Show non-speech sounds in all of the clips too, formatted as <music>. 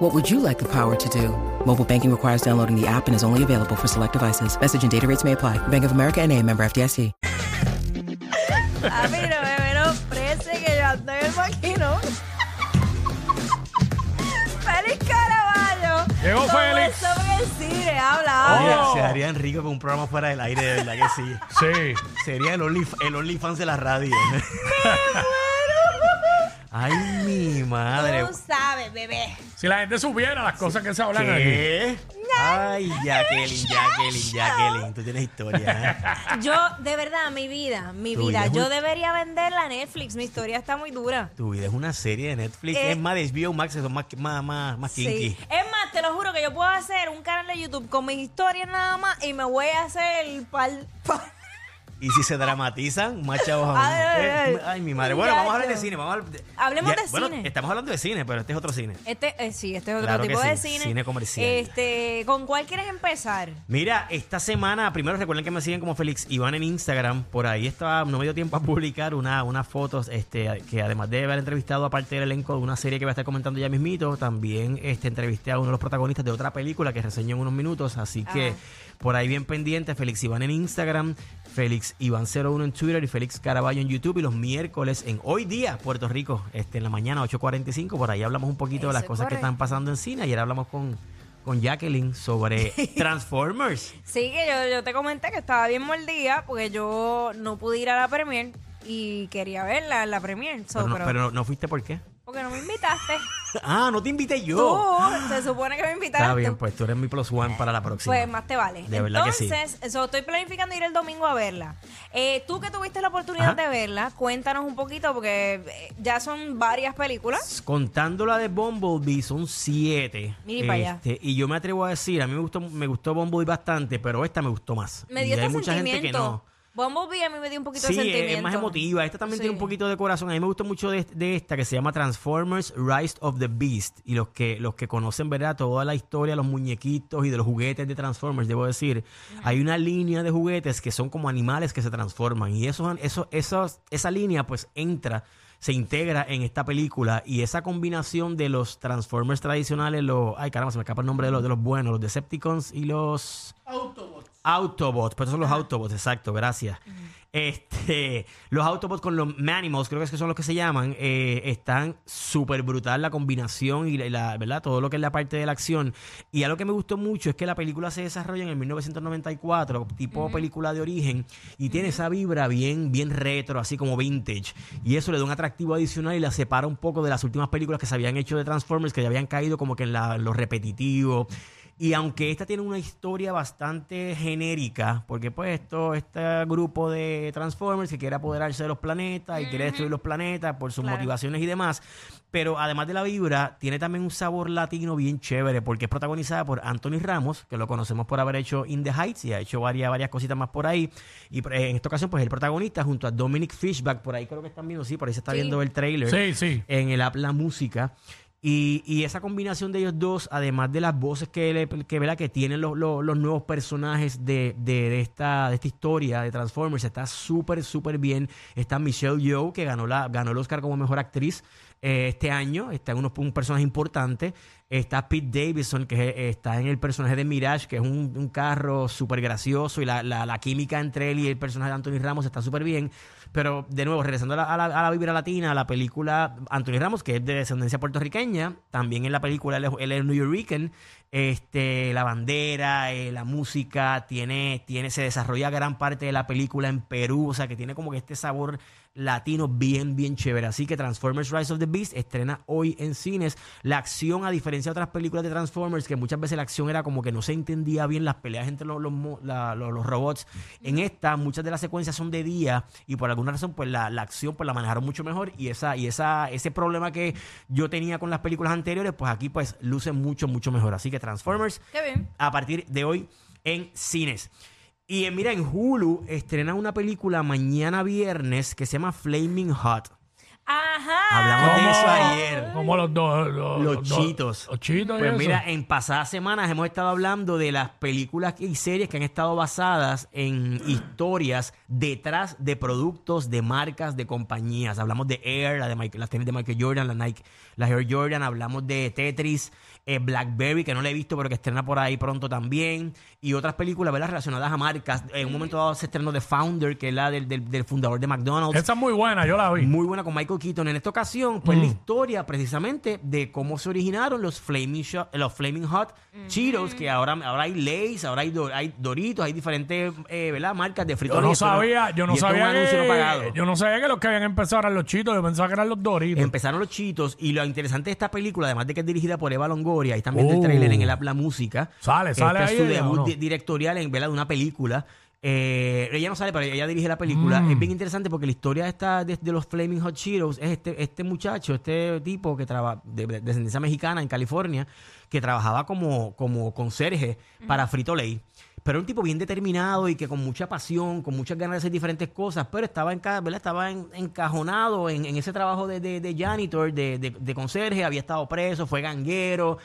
What would you like the power to do? Mobile banking requires downloading the app and is only available for select devices. Message and data rates may apply. Bank of America and a member FDIC. A mí no me menosprecie que yo ando en el maquinón. <laughs> ¡Feliz Caraballo! Llegó Félix. Eso en el cine, habla, Oye, habla. Oye, se harían rico con un programa fuera del aire, de verdad que sí. Sí. Sería el Only, el OnlyFans de la radio. <laughs> Ay, mi madre. Tú sabes, bebé. Si la gente supiera las cosas que se hablan aquí. ¿Qué? Ay, Jacqueline, Jacqueline, Jacqueline. Tú tienes historia. ¿eh? Yo, de verdad, mi vida, mi Tu vida, vida es yo un- debería venderla a Netflix. Mi historia está muy dura. Tu vida es una serie de Netflix. Eh. es más de HBO Max, son más, más, más, más kinky. Sí. Es más, te lo juro que yo puedo hacer un canal de YouTube con mis historias nada más y me voy a hacer el pal. pal- Y si se dramatizan, más chavos aún. Ay, ay, Eh, ay. Ay, mi madre. Bueno, vamos a hablar de cine. Vamos a hablar de- Hablemos de bueno, cine. Estamos hablando de cine, pero este es otro cine. Este, eh, sí, este es otro Claro que tipo de sí, cine. cine comercial. Este, ¿con cuál quieres empezar? Mira, esta semana, primero recuerden que me siguen como Félix Iván en Instagram. Por ahí estaba, no me dio tiempo a <laughs> publicar una, unas fotos, este, que además de haber entrevistado a parte del elenco de una serie que voy a estar comentando ya mismito, también este, entrevisté a uno de los protagonistas de otra película que reseño en unos minutos. Así que Ajá. por ahí bien pendiente, Félix Iván en Instagram, Félix Iván 01 en Twitter y Félix Caraballo en YouTube. Y los miércoles en Hoy Día, Puerto Rico, este, en la mañana 8.45. Por ahí hablamos un poquito de las cosas que están pasando en cine. Ayer hablamos con, con Jacqueline sobre <laughs> Transformers. Sí, que yo, yo te comenté que estaba bien mordida porque yo no pude ir a la premier y quería verla en la premier. so, Pero no, pero- pero no, no fuiste por qué. Porque no me invitaste. <laughs> Ah, no te invité yo. Tú, se supone que me invitaste. Está bien, pues tú eres mi plus one para la próxima. Pues más te vale. De verdad que sí. Entonces, estoy planificando ir el domingo a verla. Eh, tú que tuviste la oportunidad Ajá. de verla, cuéntanos un poquito porque eh, ya son varias películas. Contando la de Bumblebee son siete. Mira y pa' allá. Este, y yo me atrevo a decir, a mí me gustó, me gustó Bumblebee bastante, pero esta me gustó más. Me Y dio hay este mucha gente que no. Bumblebee a mí me dio un poquito Sí, de es- sentimiento. es más emotiva. Esta también Sí. tiene un poquito de corazón. A mí me gustó mucho de, de esta que se llama Transformers Rise of the Beast. Y los que, los que conocen, ¿verdad? Toda la historia, los muñequitos y de los juguetes de Transformers, debo decir. Hay una línea de juguetes que son como animales que se transforman. Y eso, eso, esos- esa línea pues entra, se integra en esta película. Y esa combinación de los Transformers tradicionales, los... Ay, caramba, se me escapa el nombre de los, de los buenos. Los Decepticons y los... Autobots, pues esos son los Autobots, exacto, gracias. Este, los Autobots con los Manimals, creo que es que son los que se llaman, eh, están súper brutal la combinación y la, y la- ¿verdad? Todo lo que es la parte de la acción. Y algo que me gustó mucho es que la película se desarrolla en el 1994, tipo película de origen, y tiene esa vibra bien, bien retro, así como vintage. Y eso le da un atractivo adicional y la separa un poco de las últimas películas que se habían hecho de Transformers, que ya habían caído como que en la- lo repetitivo. Y aunque esta tiene una historia bastante genérica, porque pues esto, este grupo de Transformers que quiere apoderarse de los planetas y quiere destruir los planetas por sus Claro. motivaciones y demás, pero además de la vibra, tiene también un sabor latino bien chévere, porque es protagonizada por Anthony Ramos, que lo conocemos por haber hecho In the Heights y ha hecho varias, varias cositas más por ahí. Y eh, en esta ocasión, pues el protagonista junto a Dominic Fishback, por ahí creo que están viendo, sí, por ahí se está Sí. viendo el trailer Sí, sí. en el app La Música. Y, y esa combinación de ellos dos, además de las voces que, le- que, que tienen los, los- los nuevos personajes de, de- de esta, de esta historia de Transformers, está súper, súper bien. Está Michelle Yeoh, que ganó, la, ganó el Oscar como Mejor Actriz eh, este año. Está en unos, un personaje importante. Está Pete Davidson, que eh, está en el personaje de Mirage, que es un, un carro súper gracioso. Y la, la- la química entre él y el personaje de Anthony Ramos está súper bien. Pero, de nuevo, regresando a la, a la- a la vibra latina, la película Anthony Ramos, que es de descendencia puertorriqueña, también en la película él es, New Yorker, este, la bandera, eh, la música, tiene, tiene, se desarrolla gran parte de la película en Perú, o sea que tiene como que este sabor latino bien, bien chévere. Así que Transformers Rise of the Beast estrena hoy en cines. La acción, a diferencia de otras películas de Transformers, que muchas veces la acción era como que no se entendía bien las peleas entre los, los, mo- la- los- los robots. En esta, muchas de las secuencias son de día y por alguna razón, pues la, la acción pues la manejaron mucho mejor y esa y esa ese problema que yo tenía con las películas anteriores, pues aquí pues luce mucho, mucho mejor. Así que Transformers Qué bien. a partir de hoy en cines. Y eh, mira, en Hulu estrenan una película mañana viernes que se llama Flaming Hot. Ajá. Hablamos de eso ayer. Como los dos. Los, Los dos- chitos. Los chitos. y Pues eso. mira, en pasadas semanas hemos estado hablando de las películas y series que han estado basadas en historias detrás de productos, de marcas, de compañías. Hablamos de Air, la de Michael- las tenis de Michael Jordan, la Nike, las Air Jordan. Hablamos de Tetris, eh, Blackberry, que no la he visto, pero que estrena por ahí pronto también. Y otras películas, ¿verdad? Relacionadas a marcas. En un momento dado se estrenó The Founder, que es la del, del- del fundador de McDonald's. Esa es muy buena, yo la vi. Muy buena con Michael Keaton. En esta ocasión, pues la Mm. historia precisamente de cómo se originaron los Flaming, Sho- los Flaming Hot Cheetos, que ahora, ahora hay Lay's, ahora hay, Do- hay Doritos, hay diferentes eh, ¿verdad? marcas de fritos. Yo no sabía, yo no y esto es un sabía anuncio no pagado. que, yo no sabía que los que habían empezado eran los chitos, yo pensaba que eran los doritos. Empezaron los chitos y lo interesante de esta película, además de que es dirigida por Eva Longoria, ahí también Uh. trailer en el app La Música. Sale, sale Este ahí es su debut ¿o no? di- directorial en ¿verdad? de una película. Eh, ella no sale, pero ella dirige la película. Mm. Es bien interesante porque la historia esta de, de los Flaming Hot Cheetos es este, este muchacho, este tipo que trabaja de, de descendencia mexicana en California, que trabajaba como, como conserje para Frito Lay. Pero era un tipo bien determinado y que con mucha pasión, con muchas ganas de hacer diferentes cosas, pero estaba, en, estaba en- encajonado en, en ese trabajo de, de, de janitor, de, de, de conserje, había estado preso, fue ganguero.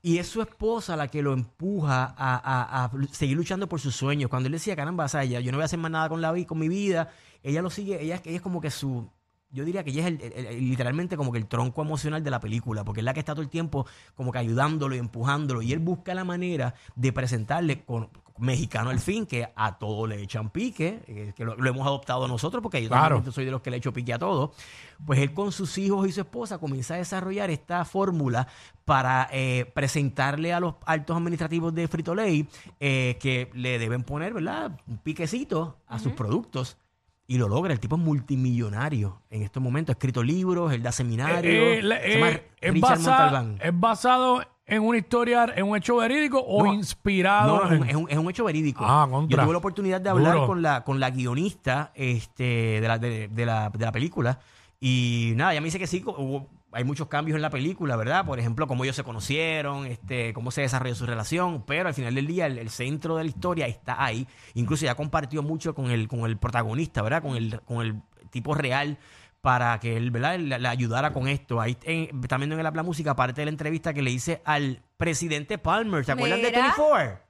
Y es su esposa la que lo empuja a, a- seguir luchando por sus sueños. Cuando él decía, caramba, o sea, yo no voy a hacer más nada con la vi- con mi vida, ella lo sigue, ella, ella es como que su, yo diría que ella es el- el- el- literalmente como que el tronco emocional de la película, porque es la que está todo el tiempo como que ayudándolo y empujándolo. Y él busca la manera de presentarle con mexicano al fin, que a todo le echan pique, eh, que lo, lo hemos adoptado nosotros, porque yo Claro. soy de los que le echo pique a todo. Pues él con sus hijos y su esposa comienza a desarrollar esta fórmula para eh, presentarle a los altos administrativos de Frito Lay eh, que le deben poner, ¿verdad? Un piquecito a sus productos. Y lo logra. El tipo es multimillonario en estos momentos. Ha escrito libros, él da seminarios. Eh, eh, la- Se llama eh, es, basa-. ¿Es basado en una historia, en un hecho verídico o No, inspirado? No, no, es, un, en- es un- es un hecho verídico. Ah, Yo contra. tuve la oportunidad de hablar Duro. con la, con la guionista este, de, la, de, de la, de la película. Y nada, ella me dice que sí, hubo- hay muchos cambios en la película, ¿verdad? Por ejemplo, cómo ellos se conocieron, este, cómo se desarrolló su relación. Pero al final del día, el, el centro de la historia está ahí. Incluso ya compartió mucho con el, con el protagonista, ¿verdad? Con el, con el tipo real para que él, ¿verdad? Le, le ayudara con esto. Ahí en- también en el Habla Música, parte de la entrevista que le hice al presidente Palmer. ¿Se acuerdan de Mira. 24?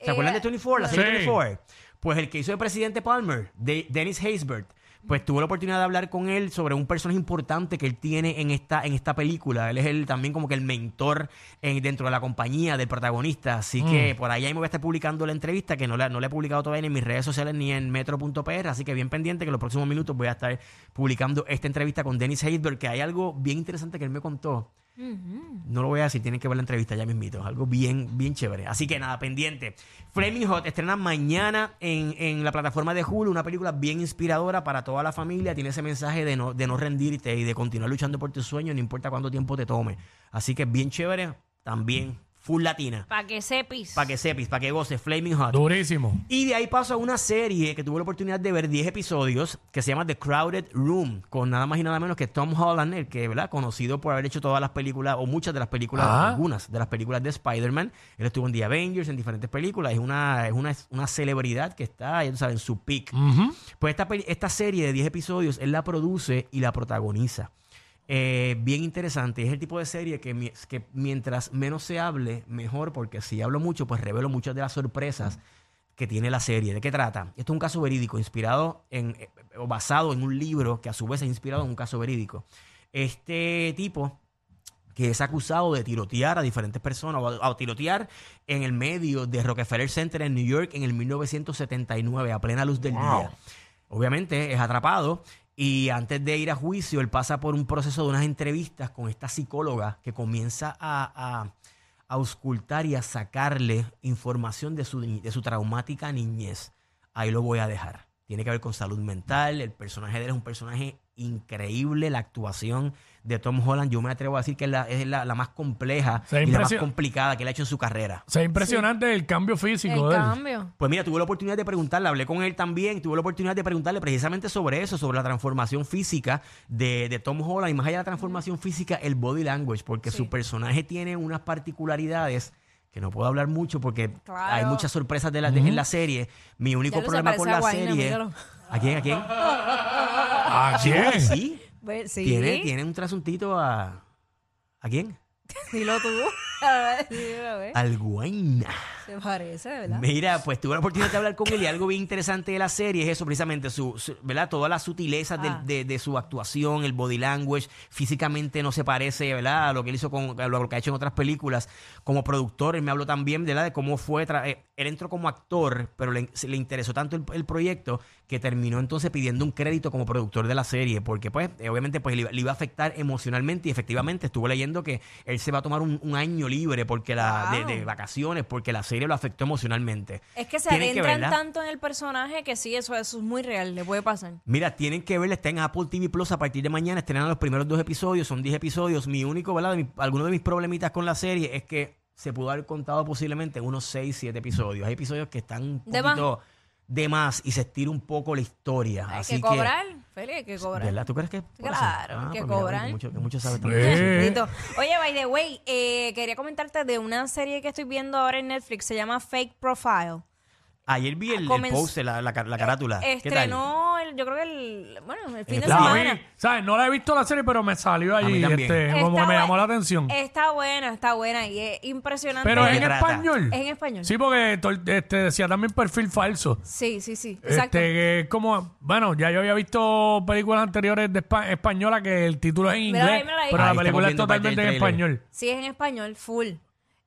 ¿Se acuerdan de Eh, 24? La Sí. serie 24. Pues el que hizo de presidente Palmer, de Dennis Haysbert, pues tuvo la oportunidad de hablar con él sobre un personaje importante que él tiene en esta, en esta película. Él es el, también como que el mentor en- dentro de la compañía del protagonista. Así que por ahí, ahí me voy a estar publicando la entrevista, que no la, no la he publicado todavía ni en mis redes sociales ni en metro.pr. Así que bien pendiente que en los próximos minutos voy a estar publicando esta entrevista con Dennis Haysbert, que hay algo bien interesante que él me contó. No lo voy a decir, tienen que ver la entrevista ya mismito. Algo bien, bien chévere. Así que nada, pendiente. Flaming Hot estrena mañana en, en la plataforma de Hulu, una película bien inspiradora para toda la familia. Tiene ese mensaje de no, de no rendirte y de continuar luchando por tus sueños, no importa cuánto tiempo te tome. Así que bien chévere, también full latina. Para que sepis. Para que sepis, para que goces, Flaming Hot. Durísimo. Y de ahí paso a una serie que tuve la oportunidad de ver 10 episodios que se llama The Crowded Room, con nada más y nada menos que Tom Holland, el que, ¿verdad? Conocido por haber hecho todas las películas, o muchas de las películas, Ah. algunas de las películas de Spider-Man. Él estuvo en The Avengers, en diferentes películas. Es una, es una, una celebridad que está, ya tú sabes, en su peak. Pues esta, esta serie de 10 episodios, él la produce y la protagoniza. Eh, bien interesante. Es el tipo de serie que, mi- que mientras menos se hable, mejor, porque si hablo mucho, pues revelo muchas de las sorpresas que tiene la serie. ¿De qué trata? Esto es un caso verídico, inspirado en, eh, o basado en un libro que a su vez es inspirado en un caso verídico. Este tipo que es acusado de tirotear a diferentes personas o a, a tirotear en el medio de Rockefeller Center en New York en el 1979 a plena luz del Wow. día. Obviamente es atrapado y antes de ir a juicio él pasa por un proceso de unas entrevistas con esta psicóloga que comienza a, a, auscultar y a sacarle información de su, de su traumática niñez. Ahí lo voy a dejar. Tiene que ver con salud mental. El personaje de él es un personaje increíble. La actuación de Tom Holland, yo me atrevo a decir que es la, es la, la más compleja Se y la más complicada que él ha hecho en su carrera. O sea, impresionante el cambio físico El de él. cambio. Pues mira, tuve la oportunidad de preguntarle, hablé con él también, tuve la oportunidad de preguntarle precisamente sobre eso, sobre la transformación física de, de Tom Holland y más allá de la transformación física, el body language, porque su personaje tiene unas particularidades que no puedo hablar mucho porque Claro. hay muchas sorpresas de la, de- en la serie. Mi único problema con la Guayna, serie... míralo. ¿A quién? ¿A quién? ¿A quién? Sí. Pues, sí. Tiene, tiene un trasuntito a... ¿A quién? Dilo tú. A ver, dilo, a ver. Al Guayna. Se parece, ¿verdad? Mira, pues tuve la oportunidad de hablar con él y algo bien interesante de la serie es eso, precisamente, su, su- ¿verdad? Todas las sutilezas Ah. de, de su actuación, el body language, físicamente no se parece, ¿verdad? A lo que él hizo con a lo que ha hecho en otras películas. Como productor, él me habló también, ¿verdad? De cómo fue, eh, él entró como actor, pero le, interesó tanto el, el proyecto que terminó entonces pidiendo un crédito como productor de la serie, porque pues, eh, obviamente, pues le, iba- le iba a afectar emocionalmente y efectivamente estuve leyendo que él se va a tomar un, un año libre porque la, de, Wow. de vacaciones, porque la serie lo afectó emocionalmente. Es que se Tienen adentran verla. tanto en el personaje que sí, eso, eso es muy real, le puede pasar. Mira, tienen que verla, está en Apple TV Plus a partir de mañana, estrenan los primeros dos episodios, son 10 episodios. Mi único, ¿verdad? De mi- alguno de mis problemitas con la serie es que se pudo haber contado posiblemente en unos 6, 7 episodios. Hay episodios que están un De poquito de más y se estira un poco la historia. Hay Así que cobrar, Feli, hay que cobrar. ¿Verdad? ¿Tú crees que? por eso? Claro, Ah, que pues mira. Que mucho, que mucho también. Bendito. Oye, by the way, eh, quería comentarte de una serie que estoy viendo ahora en Netflix, se llama Fake Profile. Ayer vi el, el Comenz- post, la, la, la carátula. ¿Qué tal? Estrenó, el- yo creo que el, bueno, el fin de Eh, La semana. vi, ¿sabes? No la he visto la serie, pero me salió allí. mí también. Este, como que Está me llamó la atención. Está buena, está buena y es impresionante. Pero ¿De es qué en trata? español. Es en español. Sí, porque este, decía también perfil falso. Sí, sí, sí. Exacto. Este, que es como, bueno, ya yo había visto películas anteriores de espa- española que el título es en Mírala inglés, ahí, mírala ahí. pero Ahí la estamos película es viendo parte del totalmente en español. Sí, es en español, full.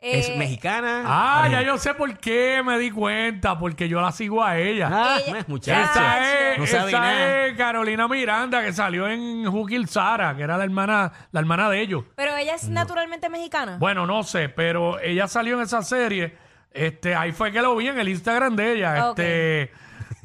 ¿Es Eh, mexicana? Ah, ya yo sé por qué me di cuenta, porque yo la sigo a ella. Ah, Ella- pues. Esa es, No sabe esa nada. es Carolina Miranda, que salió en Jukil Sara, que era la hermana, la hermana de ellos. Pero ella es naturalmente mexicana. Bueno, no sé, pero ella salió en esa serie. Este, ahí fue que lo vi en el Instagram de ella. Ok. Este,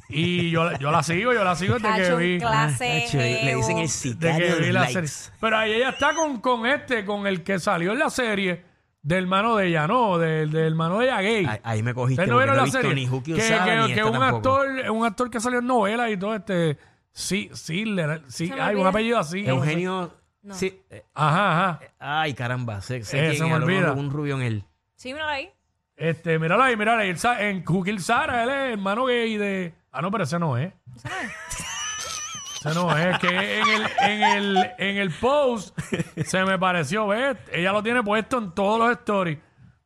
y yo, yo la sigo, yo la sigo desde que Cacho, vi. clase. Tacho, le le dicen el sicario que de vi los la likes. serie. Pero ahí ella está con, con este, con el que salió en la serie del hermano de ella, no, del, del hermano de ella gay. Ahí, ahí me cogiste ¿Ustedes no vieron no la visto serie? ni que Osada que, ni que esta un tampoco. actor, un actor que salió en novelas y todo este. Sí, sí, sí, hay un apellido así. Eugenio... No. Sí, eh, Ajá, ajá. ay, caramba, sé, sé Eh, quién se me olvida. un rubio en él. Sí, mírala ahí. Este, míralo ahí, míralo ahí. En Jukil Sara, él es hermano gay de. Ah, no, pero ese no es. Esa no es. Ese no es. Que en el, en el, en el post se me pareció, ¿ves? Ella lo tiene puesto en todos los stories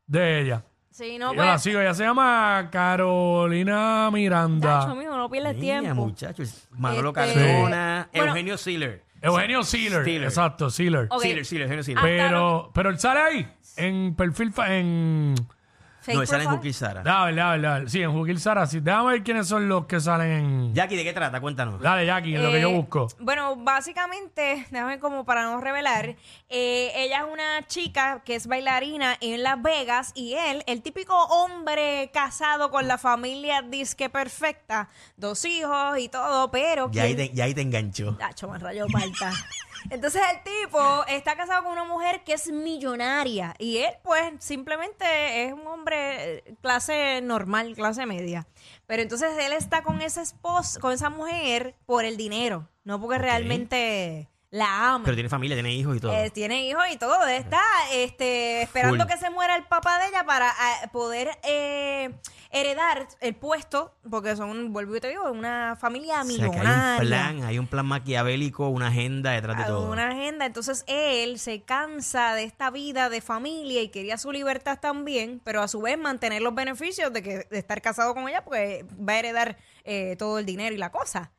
de ella. Sí, no, Yo la pues. sigo. Ella se llama Carolina Miranda. Tacho, mijo, no pierdas Mira, tiempo. muchachos. Manolo Este- Cardona, Bueno. Eugenio Sealer. Eugenio Sealer. Sealer. Exacto, Sealer. Ok. Sealer, Sealer, Eugenio Sealer. Pero, pero él sale ahí. En perfil. fa- En. Fake no, sale en. Juki Sara. Dale, dale, dale. Sí, en Jukil Sara. Sí. Déjame ver quiénes son los que salen en. Jackie, ¿de qué trata? Cuéntanos. Dale, Jackie, en lo que yo Eh, busco. Bueno, básicamente, déjame como para no revelar, eh, ella es una chica que es bailarina en Las Vegas y él, el típico hombre casado con la familia disque perfecta, dos hijos y todo, pero Ya ahí, te, ya ahí te enganchó. Tacho, me rayó falta. <laughs> Entonces el tipo está casado con una mujer que es millonaria y él pues simplemente es un hombre eh, clase normal, clase media. Pero entonces él está con esa esposa, con esa mujer por el dinero, no porque realmente la ama. Pero tiene familia, tiene hijos y todo. Eh, tiene hijos y todo. Está este, esperando Full. que se muera el papá de ella para ah, poder eh, heredar el puesto, porque son, vuelvo y te digo, una familia que hay millonaria. un plan, hay un plan maquiavélico, una agenda detrás de todo. una agenda. Entonces él se cansa de esta vida de familia y quería su libertad también, pero a su vez mantener los beneficios de, que, de estar casado con ella, porque va a heredar eh, todo el dinero y la cosa.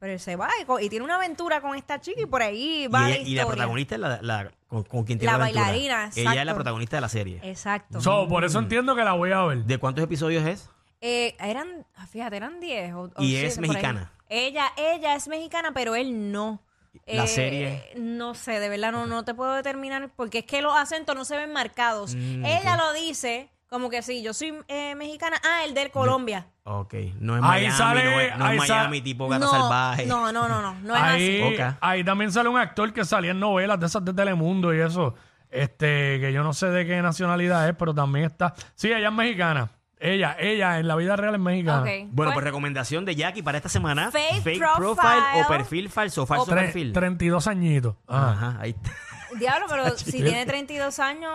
Pero él se va y, co- y tiene una aventura con esta chica y por ahí y, va la ella- y la historia. protagonista es la, la- con, con quien tiene La la, aventura. bailarina, Ella es la exacto. protagonista de la serie. Exacto. So, por eso entiendo que la voy a ver. ¿De cuántos episodios es? Eh, eran, fíjate, eran 10 o, o Y siete es por ahí. mexicana. Ella, ella es mexicana, pero él no. ¿La Eh, serie? No sé, de verdad no, no te puedo determinar porque es que los acentos no se ven marcados. Mm, ella lo dice como que sí, yo soy eh, mexicana. Ah, el de Colombia. Ok. No es Ahí Miami, sale- no es, no es ahí sa- Miami tipo gata no, salvaje. no, no, no, no, no es ahí, así. Ahí también sale un actor que salía en novelas de esas de Telemundo y eso. Este, que yo no sé de qué nacionalidad es, pero también está. Sí, ella es mexicana. Ella, ella en la vida real es mexicana. Ok. Bueno, pues Pues, recomendación de Jackie para esta semana. Fake profile. profile o perfil falso, falso Tre- perfil. 32 añitos. Ajá. Ajá, ahí está. Diablo, pero <laughs> si tiene 32 años,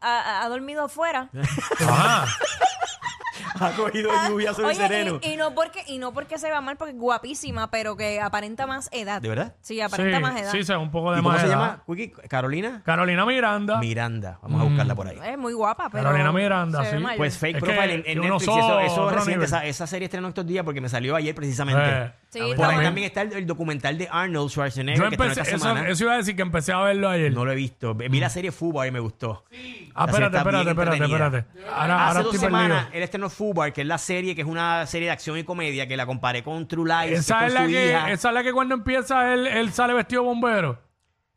ha, ha dormido afuera. <laughs> Ajá. Ha cogido lluvia sobre el Oye, sereno. y, y no porque, y no porque se vea mal, porque es guapísima, pero que aparenta más edad. ¿De verdad? Sí, aparenta Sí, más edad. sí, se ve un poco de ¿Y cómo más se edad. llama? Wiki? ¿Carolina? Carolina Miranda. Miranda. Vamos a buscarla por ahí. Es muy guapa, pero. Carolina Miranda, se ve sí. Pues Fake Es que- Profile en, en uno Netflix. Eso, eso es otro reciente. nivel. Esa, esa serie estrenó estos días porque me salió ayer precisamente. Eh, Sí, Por está ahí también está el, el documental de Arnold Schwarzenegger Yo que empecé, esta eso, semana. eso iba a decir que empecé a verlo ayer. No lo he visto. Vi la serie Fubar y me gustó. ah, la serie espérate, está espérate, bien espérate, entretenida. espérate. Ahora, Hace ahora dos estoy semanas perdido. él estrenó Fubar, que es la serie, que es una serie de acción y comedia, que la comparé con True Lies, Esa es, la su que, esa es la que cuando empieza él, él sale vestido de bombero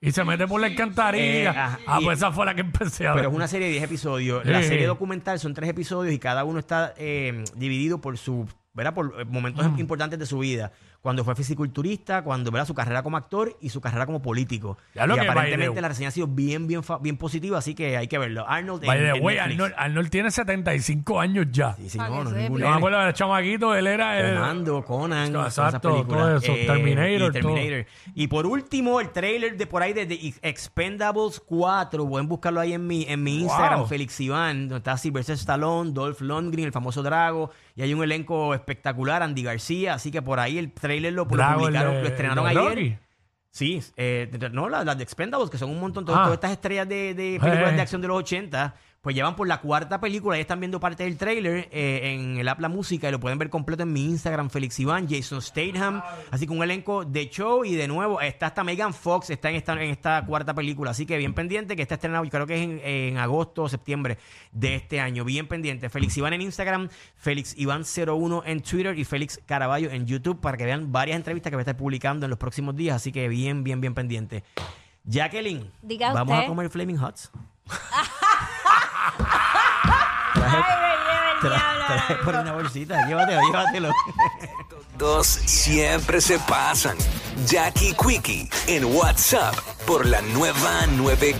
y se mete por la alcantarilla. Eh, ajá, ah, y- pues esa fue la que empecé a ver. Pero es una serie de 10 episodios. La Sí. serie documental son tres episodios y cada uno está eh, dividido por su, ¿verdad? Por eh, momentos Mm. importantes de su vida. Cuando fue fisiculturista, cuando, ¿verdad? Su carrera como actor y su carrera como político. Ya lo y que, aparentemente la reseña ha sido bien, bien, fa- bien positiva, así que hay que verlo. Arnold en, en way. Arnold, Arnold tiene 75 años ya. Sí, sí, no, no es sepa. ningún Yo me acuerdo de chamaquito, él era el... Comando, Conan, todas esas Exacto, todo eso, Terminator, y Terminator. Y por último, el trailer de por ahí de, The Expendables 4. Pueden buscarlo ahí en mi, en mi Instagram, Wow. Félix Iván, donde está Sylvester Stallone, Dolph Lundgren, el famoso Drago. Y hay un elenco espectacular, Andy García. Así que por ahí el trailer lo, lo el publicaron, lo estrenaron de ayer. Rocky. Sí, eh, no, las, las de Expendables, que son un montón, to- Ah. todas estas estrellas de, de películas Eh. de acción de los 80, pues llevan por la cuarta película y están viendo parte del trailer eh, en el app La Música y lo pueden ver completo en mi Instagram, Félix Iván, Jason Statham, así que un elenco de show y de nuevo está hasta Megan Fox, está en esta, en esta cuarta película, así que bien pendiente que está estrenado, yo creo que es en, en agosto o septiembre de este año, bien pendiente. Félix Iván en Instagram, Félix Iván01 en Twitter y Félix Caraballo en YouTube para que vean varias entrevistas que voy a estar publicando en los próximos días, así que bien, bien, bien pendiente. Jacqueline, Diga vamos usted. a comer Flaming Hots. <laughs> trae por una bolsita, llévatelo, llévatelo. Dos siempre se pasan. Jackie Quickie en WhatsApp por la nueva 9.